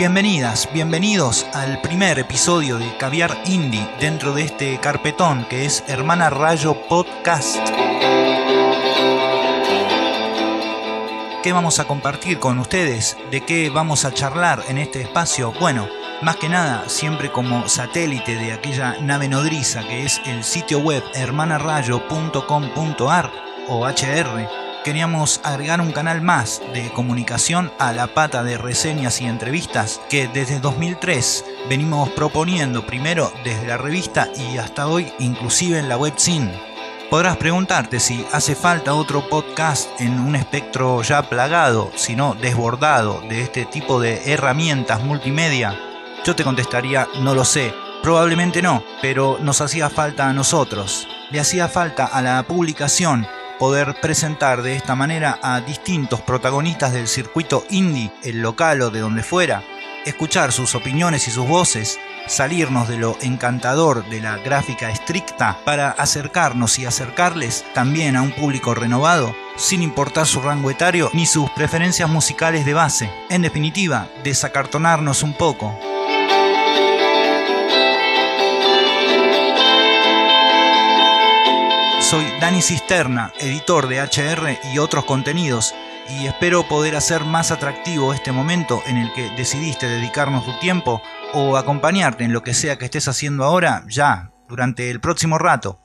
Bienvenidas, bienvenidos al primer episodio de Caviar Indie dentro de este carpetón que es Hermana Rayo Podcast. ¿Qué vamos a compartir con ustedes? ¿De qué vamos a charlar en este espacio? Bueno, más que nada, siempre como satélite de aquella nave nodriza que es el sitio web hermanarayo.com.ar o HR, queríamos agregar un canal más de comunicación a la pata de reseñas y entrevistas que desde 2003 venimos proponiendo primero desde la revista y hasta hoy inclusive en la webzine. Podrás preguntarte si hace falta otro podcast en un espectro ya plagado, si no desbordado, de este tipo de herramientas multimedia. Yo te contestaría, no lo sé, probablemente no, pero nos hacía falta a nosotros. Le hacía falta a la publicación poder presentar de esta manera a distintos protagonistas del circuito indie, el local o de donde fuera, escuchar sus opiniones y sus voces, salirnos de lo encantador de la gráfica estricta para acercarnos y acercarles también a un público renovado, sin importar su rango etario ni sus preferencias musicales de base. En definitiva, desacartonarnos un poco. Soy Dani Cisterna, editor de HR y otros contenidos y espero poder hacer más atractivo este momento en el que decidiste dedicarnos tu tiempo o acompañarte en lo que sea que estés haciendo ahora, ya, durante el próximo rato.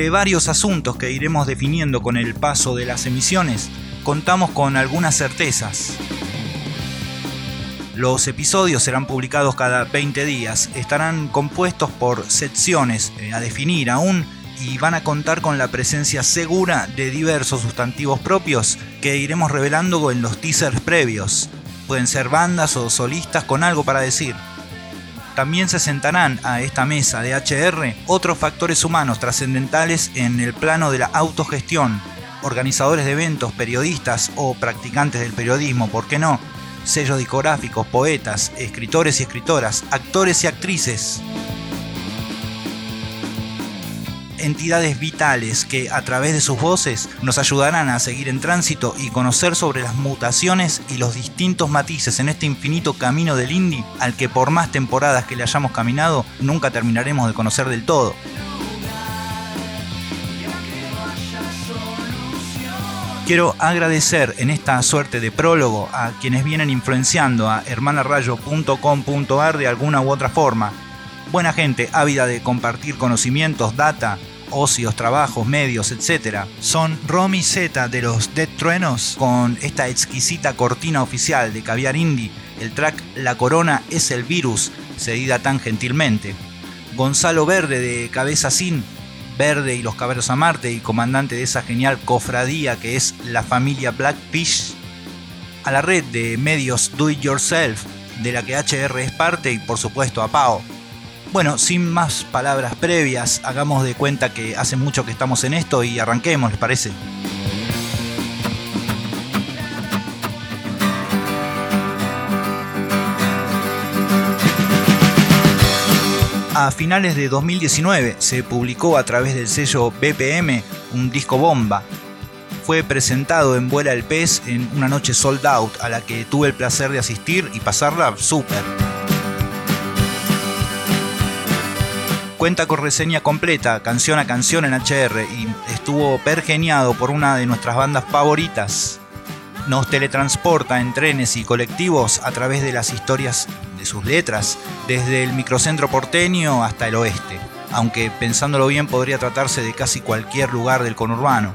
Entre varios asuntos que iremos definiendo con el paso de las emisiones, contamos con algunas certezas. Los episodios serán publicados cada 20 días, estarán compuestos por secciones eh, a definir aún y van a contar con la presencia segura de diversos sustantivos propios que iremos revelando en los teasers previos. Pueden ser bandas o solistas con algo para decir. También se sentarán a esta mesa de HR otros factores humanos trascendentales en el plano de la autogestión, organizadores de eventos, periodistas o practicantes del periodismo, ¿por qué no? sellos discográficos, poetas, escritores y escritoras, actores y actrices. Entidades vitales que a través de sus voces nos ayudarán a seguir en tránsito y conocer sobre las mutaciones y los distintos matices en este infinito camino del indie al que por más temporadas que le hayamos caminado nunca terminaremos de conocer del todo. quiero agradecer en esta suerte de prólogo a quienes vienen influenciando a hermanarayo.com.ar de alguna u otra forma. Buena gente, ávida de compartir conocimientos, data, ocios, trabajos, medios, etc. Son Romy Z de los Dead Truenos con esta exquisita cortina oficial de Caviar Indie, el track La Corona es el virus, cedida tan gentilmente. Gonzalo Verde de Cabeza Sin Verde y los Caballos a Marte y comandante de esa genial cofradía que es la familia Blackfish, a la red de medios Do It Yourself de la que HR es parte y por supuesto a Pau. Bueno, sin más palabras previas, hagamos de cuenta que hace mucho que estamos en esto y arranquemos, ¿les parece? A finales de 2019 se publicó a través del sello BPM un disco bomba. Fue presentado en Vuela el Pez en una noche sold out a la que tuve el placer de asistir y pasarla súper. Cuenta con reseña completa, canción a canción en HR y estuvo pergeniado por una de nuestras bandas favoritas. Nos teletransporta en trenes y colectivos a través de las historias de sus letras, desde el microcentro porteño hasta el oeste, aunque pensándolo bien podría tratarse de casi cualquier lugar del conurbano.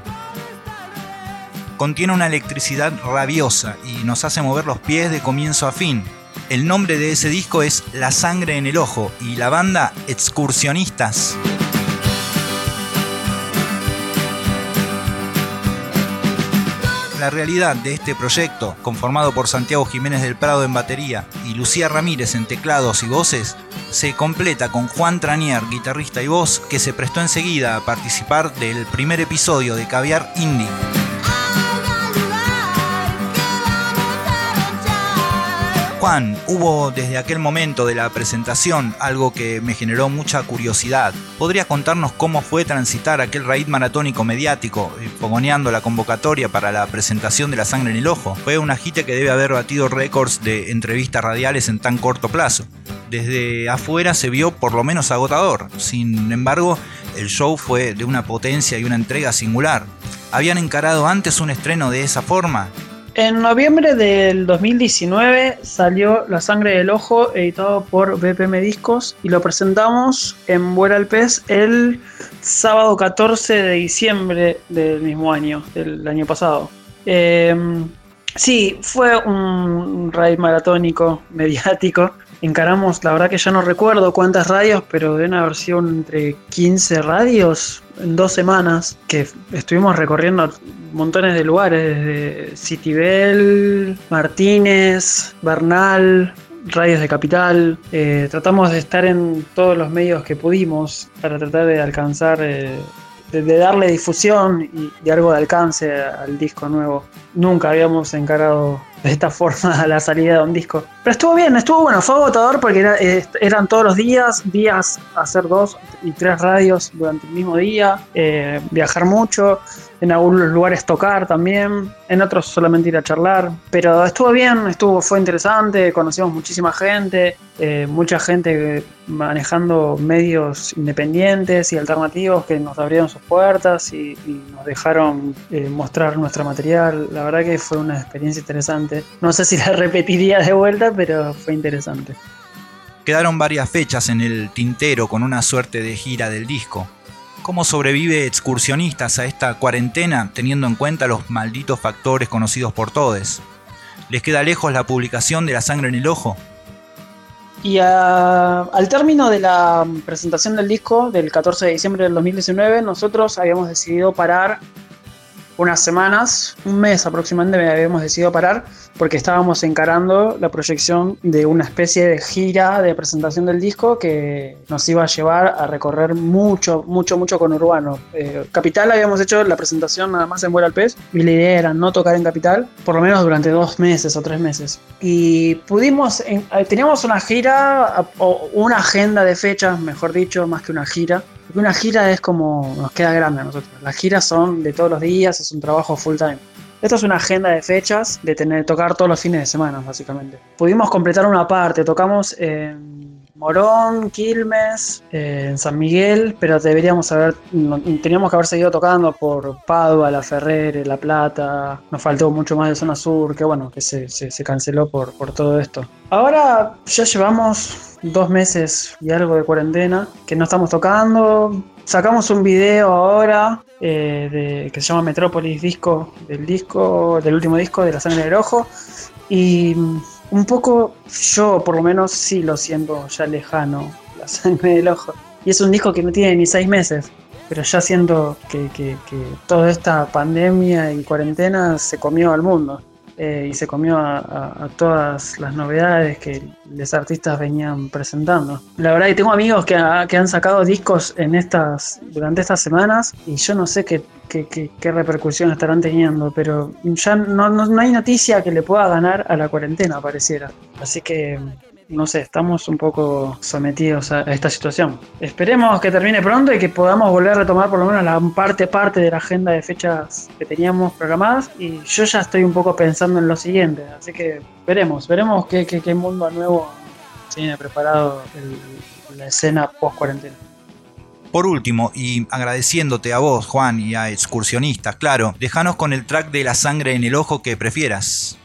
Contiene una electricidad rabiosa y nos hace mover los pies de comienzo a fin. El nombre de ese disco es La sangre en el ojo y la banda Excursionistas. La realidad de este proyecto, conformado por Santiago Jiménez del Prado en batería y Lucía Ramírez en teclados y voces, se completa con Juan Tranier, guitarrista y voz, que se prestó enseguida a participar del primer episodio de Caviar Indie. Juan, hubo desde aquel momento de la presentación algo que me generó mucha curiosidad. ¿Podría contarnos cómo fue transitar aquel raíz maratónico mediático, eh, fogoneando la convocatoria para la presentación de La Sangre en el Ojo? Fue una agite que debe haber batido récords de entrevistas radiales en tan corto plazo. Desde afuera se vio por lo menos agotador. Sin embargo, el show fue de una potencia y una entrega singular. ¿Habían encarado antes un estreno de esa forma? En noviembre del 2019 salió La Sangre del Ojo, editado por BPM Discos, y lo presentamos en Vuela al Pez el sábado 14 de diciembre del mismo año, del año pasado. Em, sí, fue un raid maratónico, mediático. Encaramos, la verdad que ya no recuerdo cuántas radios, pero deben haber sido entre 15 radios en dos semanas que estuvimos recorriendo montones de lugares, desde Citibel, Martínez, Bernal, radios de capital. Eh, tratamos de estar en todos los medios que pudimos para tratar de alcanzar, eh, de, darle difusión y, y, algo de alcance al disco nuevo. Nunca habíamos encarado de esta forma la salida de un disco. Pero estuvo bien, estuvo bueno, fue agotador porque eh, eran todos los días, días hacer dos y tres radios durante el mismo día, eh, viajar mucho, en algunos lugares tocar también, en otros solamente ir a charlar, pero estuvo bien, estuvo, fue interesante, conocimos muchísima gente, eh, mucha gente manejando medios independientes y alternativos que nos abrieron sus puertas y nos dejaron mostrar nuestro material, la verdad que fue una experiencia interesante. No sé si la repetiría de vuelta, pero fue interesante. Quedaron varias fechas en el tintero con una suerte de gira del disco. ¿Cómo sobrevive excursionistas a esta cuarentena teniendo en cuenta los malditos factores conocidos por todos? ¿Les queda lejos la publicación de La Sangre en el Ojo? Y al término de la presentación del disco del 14 de diciembre del 2019, nosotros habíamos decidido parar unas semanas, un mes aproximadamente habíamos decidido parar porque estábamos encarando la proyección de una especie de gira de presentación del disco que nos iba a llevar a recorrer mucho, mucho, mucho con Urbano. Eh, Capital habíamos hecho la presentación nada más en Vuela al Pez y la idea era no tocar en Capital, por lo menos durante dos meses o tres meses. Y pudimos, eh, teníamos una gira o una agenda de fechas, mejor dicho, más que una gira, una gira es como nos queda grande a nosotros. Las giras son de todos los días, es un trabajo full time. Esto es una agenda de fechas, de tener tocar todos los fines de semana, básicamente. Pudimos completar una parte, tocamos en Morón, Quilmes, en San Miguel, pero deberíamos haber, teníamos que haber seguido tocando por Padua, La Ferrere, La Plata. Nos faltó mucho más de zona sur, que bueno, que se, se canceló por, por todo esto. Ahora ya llevamos dos meses y algo de cuarentena, que no estamos tocando. Sacamos un video ahora eh, que se llama Metrópolis Disco, del disco, del último disco de La Sangre del Ojo. Y un poco yo por lo menos sí lo siento ya lejano, La Sangre del Ojo. Y es un disco que no tiene ni seis meses. Pero ya siento que, que toda esta pandemia y cuarentena se comió al mundo. Eh, y se comió a, todas las novedades que los artistas venían presentando. La verdad que tengo amigos que, que, han sacado discos en estas, durante estas semanas y yo no sé qué, qué, qué, repercusión estarán teniendo, pero ya no, no, no hay noticia que le pueda ganar a la cuarentena, pareciera. Así que no sé, estamos un poco sometidos a esta situación. Esperemos que termine pronto y que podamos volver a retomar por lo menos la parte parte de la agenda de fechas que teníamos programadas. Y yo ya estoy un poco pensando en lo siguiente, así que veremos, veremos qué, qué, mundo nuevo tiene preparado la escena post cuarentena. Por último, y agradeciéndote a vos, Juan, y a excursionistas, claro, déjanos con el track de la sangre en el ojo que prefieras.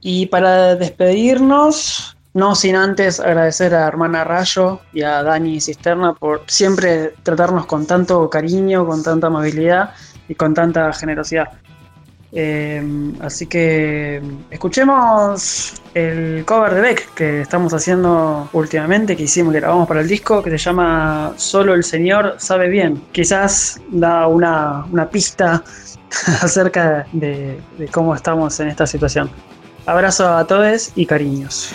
Y para despedirnos, no sin antes agradecer a Hermana Rayo y a Dani Cisterna por siempre tratarnos con tanto cariño, con tanta amabilidad y con tanta generosidad. Eh, así que escuchemos el cover de Beck que estamos haciendo últimamente, que hicimos, que grabamos para el disco, que se llama Solo el Señor sabe bien. Quizás da una, pista acerca de cómo estamos en esta situación. Abrazo a todos y cariños.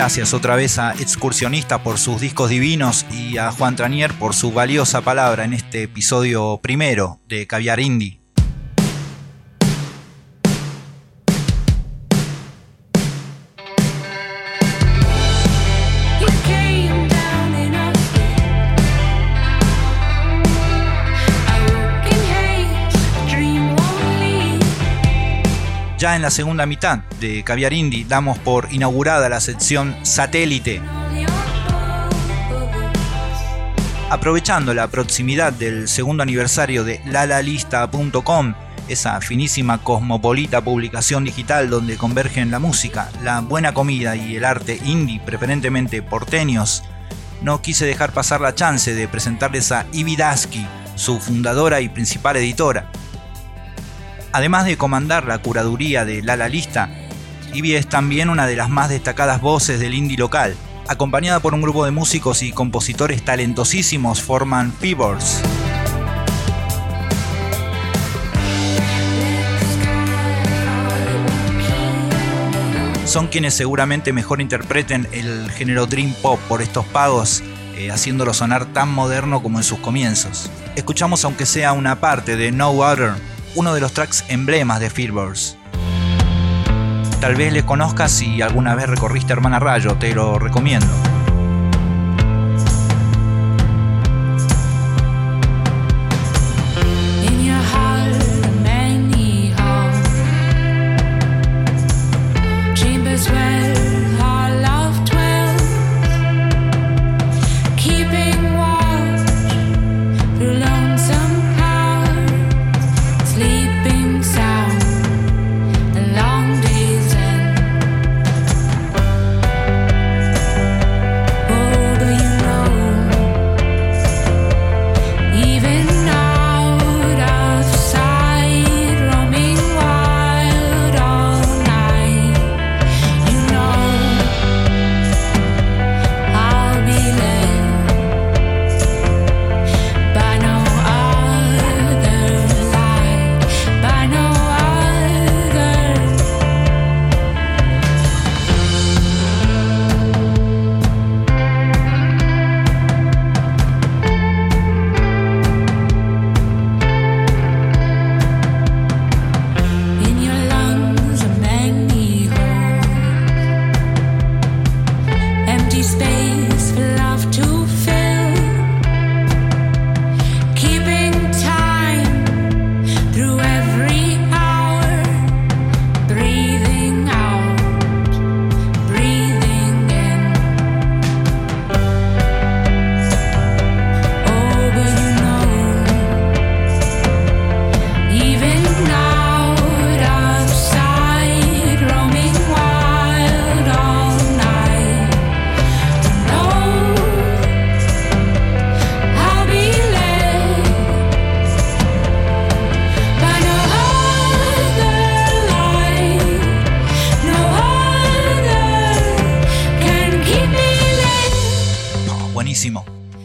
Gracias otra vez a Excursionista por sus discos divinos y a Juan Tranier por su valiosa palabra en este episodio primero de Caviar Indie. Ya en la segunda mitad de Caviar Indie damos por inaugurada la sección Satélite. Aprovechando la proximidad del segundo aniversario de lalalista.com, esa finísima cosmopolita publicación digital donde convergen la música, la buena comida y el arte indie, preferentemente porteños, no quise dejar pasar la chance de presentarles a Ivy Dasky, su fundadora y principal editora. Además de comandar la curaduría de La La Lista, Ivy es también una de las más destacadas voces del indie local. Acompañada por un grupo de músicos y compositores talentosísimos, forman Fevers. Son quienes seguramente mejor interpreten el género Dream Pop por estos pagos, eh, haciéndolo sonar tan moderno como en sus comienzos. Escuchamos aunque sea una parte de No Water, uno de los tracks emblemas de Feelbirds. Tal vez le conozcas si alguna vez recorriste Hermana Rayo, te lo recomiendo.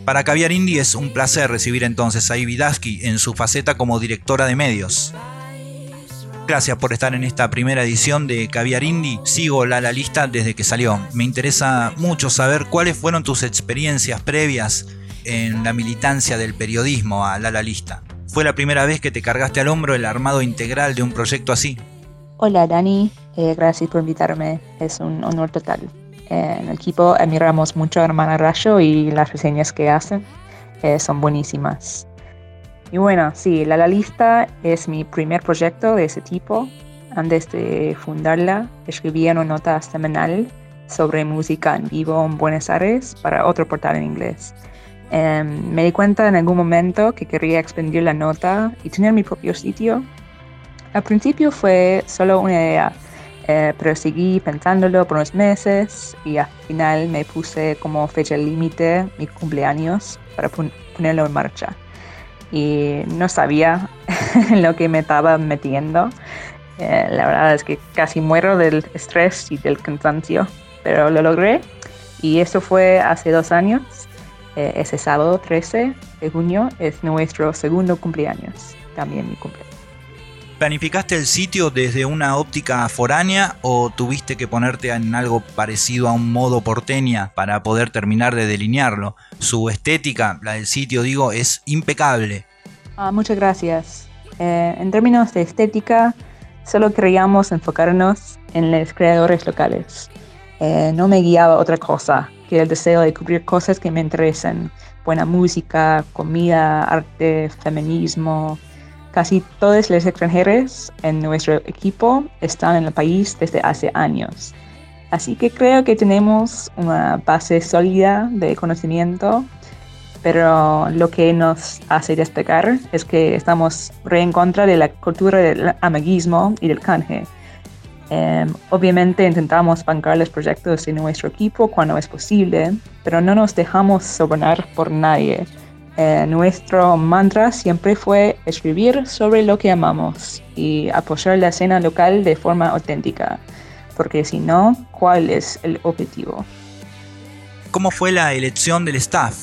Para Caviar Indie es un placer recibir entonces a Ivy Dasky en su faceta como directora de medios. Gracias por estar en esta primera edición de Caviar Indie. Sigo la, la lista desde que salió. Me interesa mucho saber cuáles fueron tus experiencias previas en la militancia del periodismo a la, la lista. ¿Fue la primera vez que te cargaste al hombro el armado integral de un proyecto así? Hola Dani, eh, gracias por invitarme. Es un honor total. En el equipo admiramos mucho a Hermana Rayo y las reseñas que hacen eh, son buenísimas. Y bueno, sí, La La Lista es mi primer proyecto de ese tipo. Antes de fundarla, escribí una nota semanal sobre música en vivo en Buenos Aires para otro portal en inglés. Em, me di cuenta en algún momento que quería expandir la nota y tener mi propio sitio. Al principio fue solo una idea, eh, pero seguí pensándolo por unos meses y al final me puse como fecha límite mi cumpleaños para ponerlo en marcha y no sabía en lo que me estaba metiendo. Eh, la verdad es que casi muero del estrés y del cansancio, pero lo logré y eso fue hace dos años. Eh, ese sábado 13 de junio es nuestro segundo cumpleaños, también mi cumpleaños. ¿Planificaste el sitio desde una óptica foránea o tuviste que ponerte en algo parecido a un modo porteña para poder terminar de delinearlo? Su estética, la del sitio, digo, es impecable. Ah, muchas gracias. Eh, en términos de estética, solo queríamos enfocarnos en los creadores locales. Eh, no me guiaba otra cosa que el deseo de cubrir cosas que me interesan. Buena música, comida, arte, feminismo, Casi todos los extranjeros en nuestro equipo están en el país desde hace años. Así que creo que tenemos una base sólida de conocimiento, pero lo que nos hace destacar es que estamos re en contra de la cultura del amiguismo y del canje. Em, obviamente intentamos bancar los proyectos de nuestro equipo cuando es posible, pero no nos dejamos sobornar por nadie eh, nuestro mantra siempre fue escribir sobre lo que amamos y apoyar la escena local de forma auténtica, porque si no, ¿cuál es el objetivo? ¿Cómo fue la elección del staff?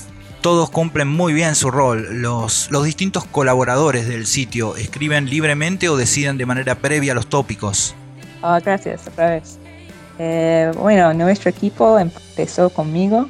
Todos cumplen muy bien su rol. Los, los distintos colaboradores del sitio escriben libremente o deciden de manera previa los tópicos. Ah, gracias, otra vez. Eh, bueno, nuestro equipo empezó conmigo,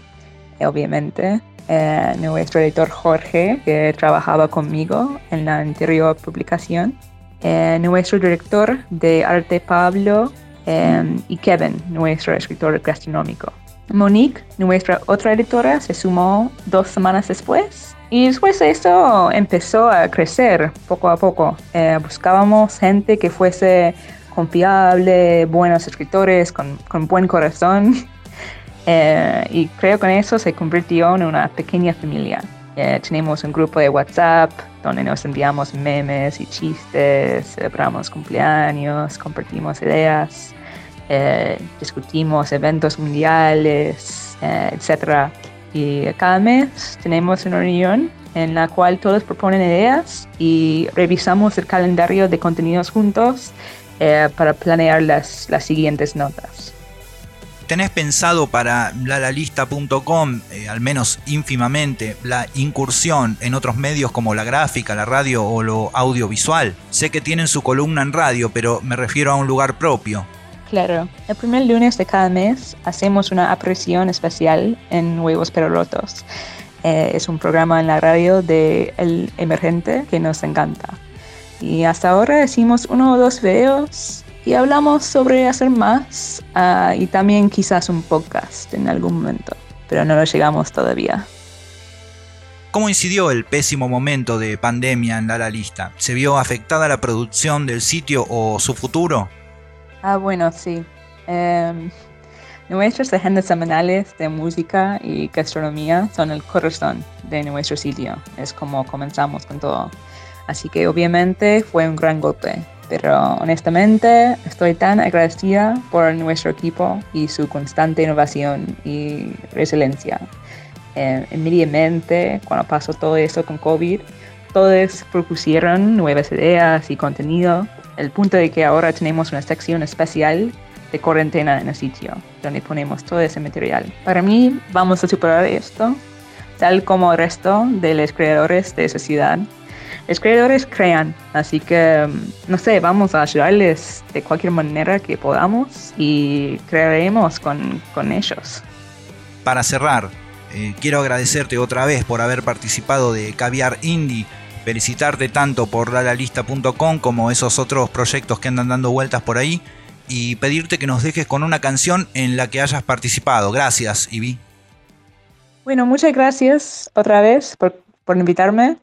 obviamente. Eh, nuestro editor Jorge, que trabajaba conmigo en la anterior publicación, eh, nuestro director de arte Pablo eh, y Kevin, nuestro escritor gastronómico. Monique, nuestra otra editora, se sumó dos semanas después y después de eso empezó a crecer poco a poco. buscábamos gente que fuese confiable, buenos escritores, con, con buen corazón eh, y creo que con eso se convirtió en una pequeña familia. Eh, tenemos un grupo de WhatsApp donde nos enviamos memes y chistes, celebramos cumpleaños, compartimos ideas, eh, discutimos eventos mundiales, etc. Y cada mes tenemos una reunión en la cual todos proponen ideas y revisamos el calendario de contenidos juntos para planear las, las siguientes notas. ¿Tenés pensado para lalalista.com, eh, al menos ínfimamente, la incursión en otros medios como la gráfica, la radio o lo audiovisual? Sé que tienen su columna en radio, pero me refiero a un lugar propio. Claro, el primer lunes de cada mes hacemos una aparición especial en Huevos Pero Rotos. Eh, es un programa en la radio de El Emergente que nos encanta. Y hasta ahora hicimos uno o dos videos y hablamos sobre hacer más ah, y también quizás un podcast en algún momento, pero no lo llegamos todavía. ¿Cómo incidió el pésimo momento de pandemia en la, lista? ¿Se vio afectada la producción del sitio o su futuro? Ah, bueno, sí. Eh, nuestras agendas semanales de música y gastronomía son el corazón de nuestro sitio. Es como comenzamos con todo. Así que obviamente fue un gran golpe pero honestamente estoy tan agradecida por nuestro equipo y su constante innovación y resiliencia. Eh, inmediatamente, cuando pasó todo eso con COVID, todos propusieron nuevas ideas y contenido, el punto de que ahora tenemos una sección especial de cuarentena en el sitio, donde ponemos todo ese material. Para mí, vamos a superar esto, tal como el resto de los creadores de esa ciudad los creadores crean, así que mm, no sé, vamos a ayudarles de cualquier manera que podamos y crearemos con, con ellos. Para cerrar, eh, quiero agradecerte otra vez por haber participado de Caviar Indie, felicitarte tanto por lalalista.com como esos otros proyectos que andan dando vueltas por ahí y pedirte que nos dejes con una canción en la que hayas participado. Gracias, Ivy. Bueno, muchas gracias otra vez por, por invitarme.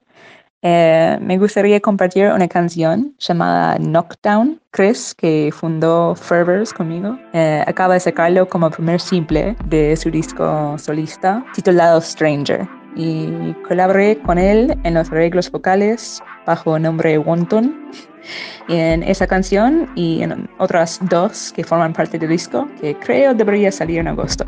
Eh, me gustaría compartir una canción llamada Knockdown. Chris, que fundó Fervors conmigo, eh, acaba de sacarlo como primer simple de su disco solista titulado Stranger. Y colaboré con él en los arreglos vocales bajo nombre Wonton. En esa canción y en otras dos que forman parte del disco, que creo debería salir en agosto.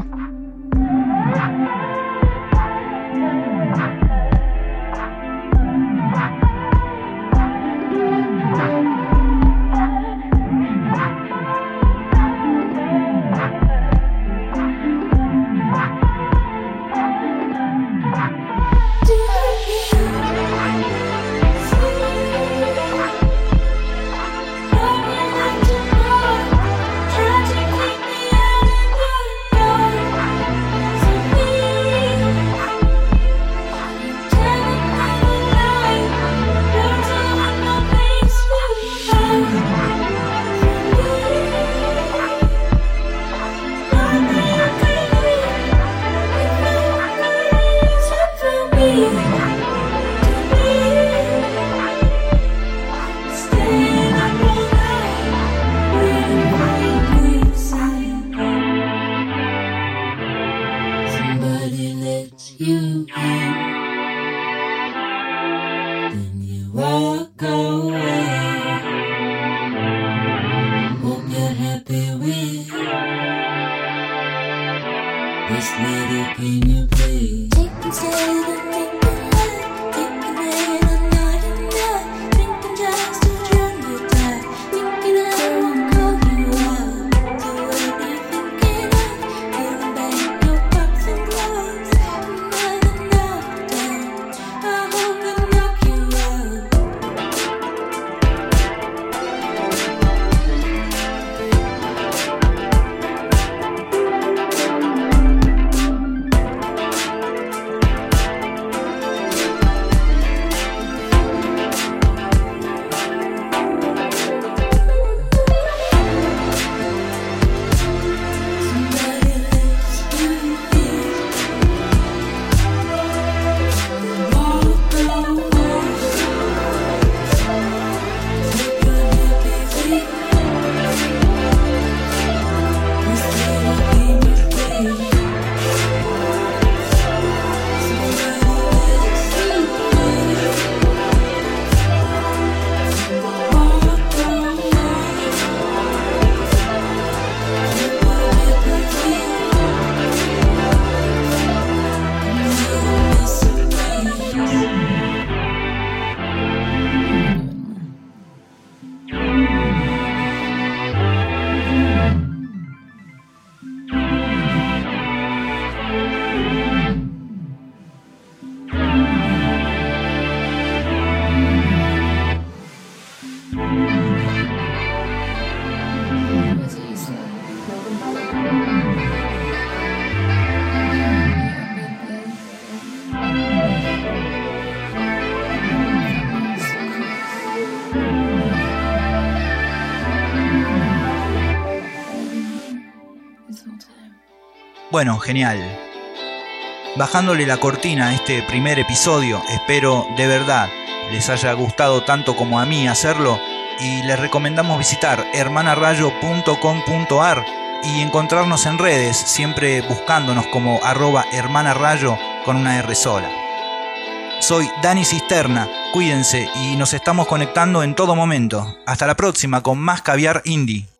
Bueno, genial. Bajándole la cortina a este primer episodio, espero de verdad les haya gustado tanto como a mí hacerlo y les recomendamos visitar hermanarayo.com.ar y encontrarnos en redes, siempre buscándonos como arroba hermanarayo con una R sola. Soy Dani Cisterna, cuídense y nos estamos conectando en todo momento. Hasta la próxima con más caviar indie.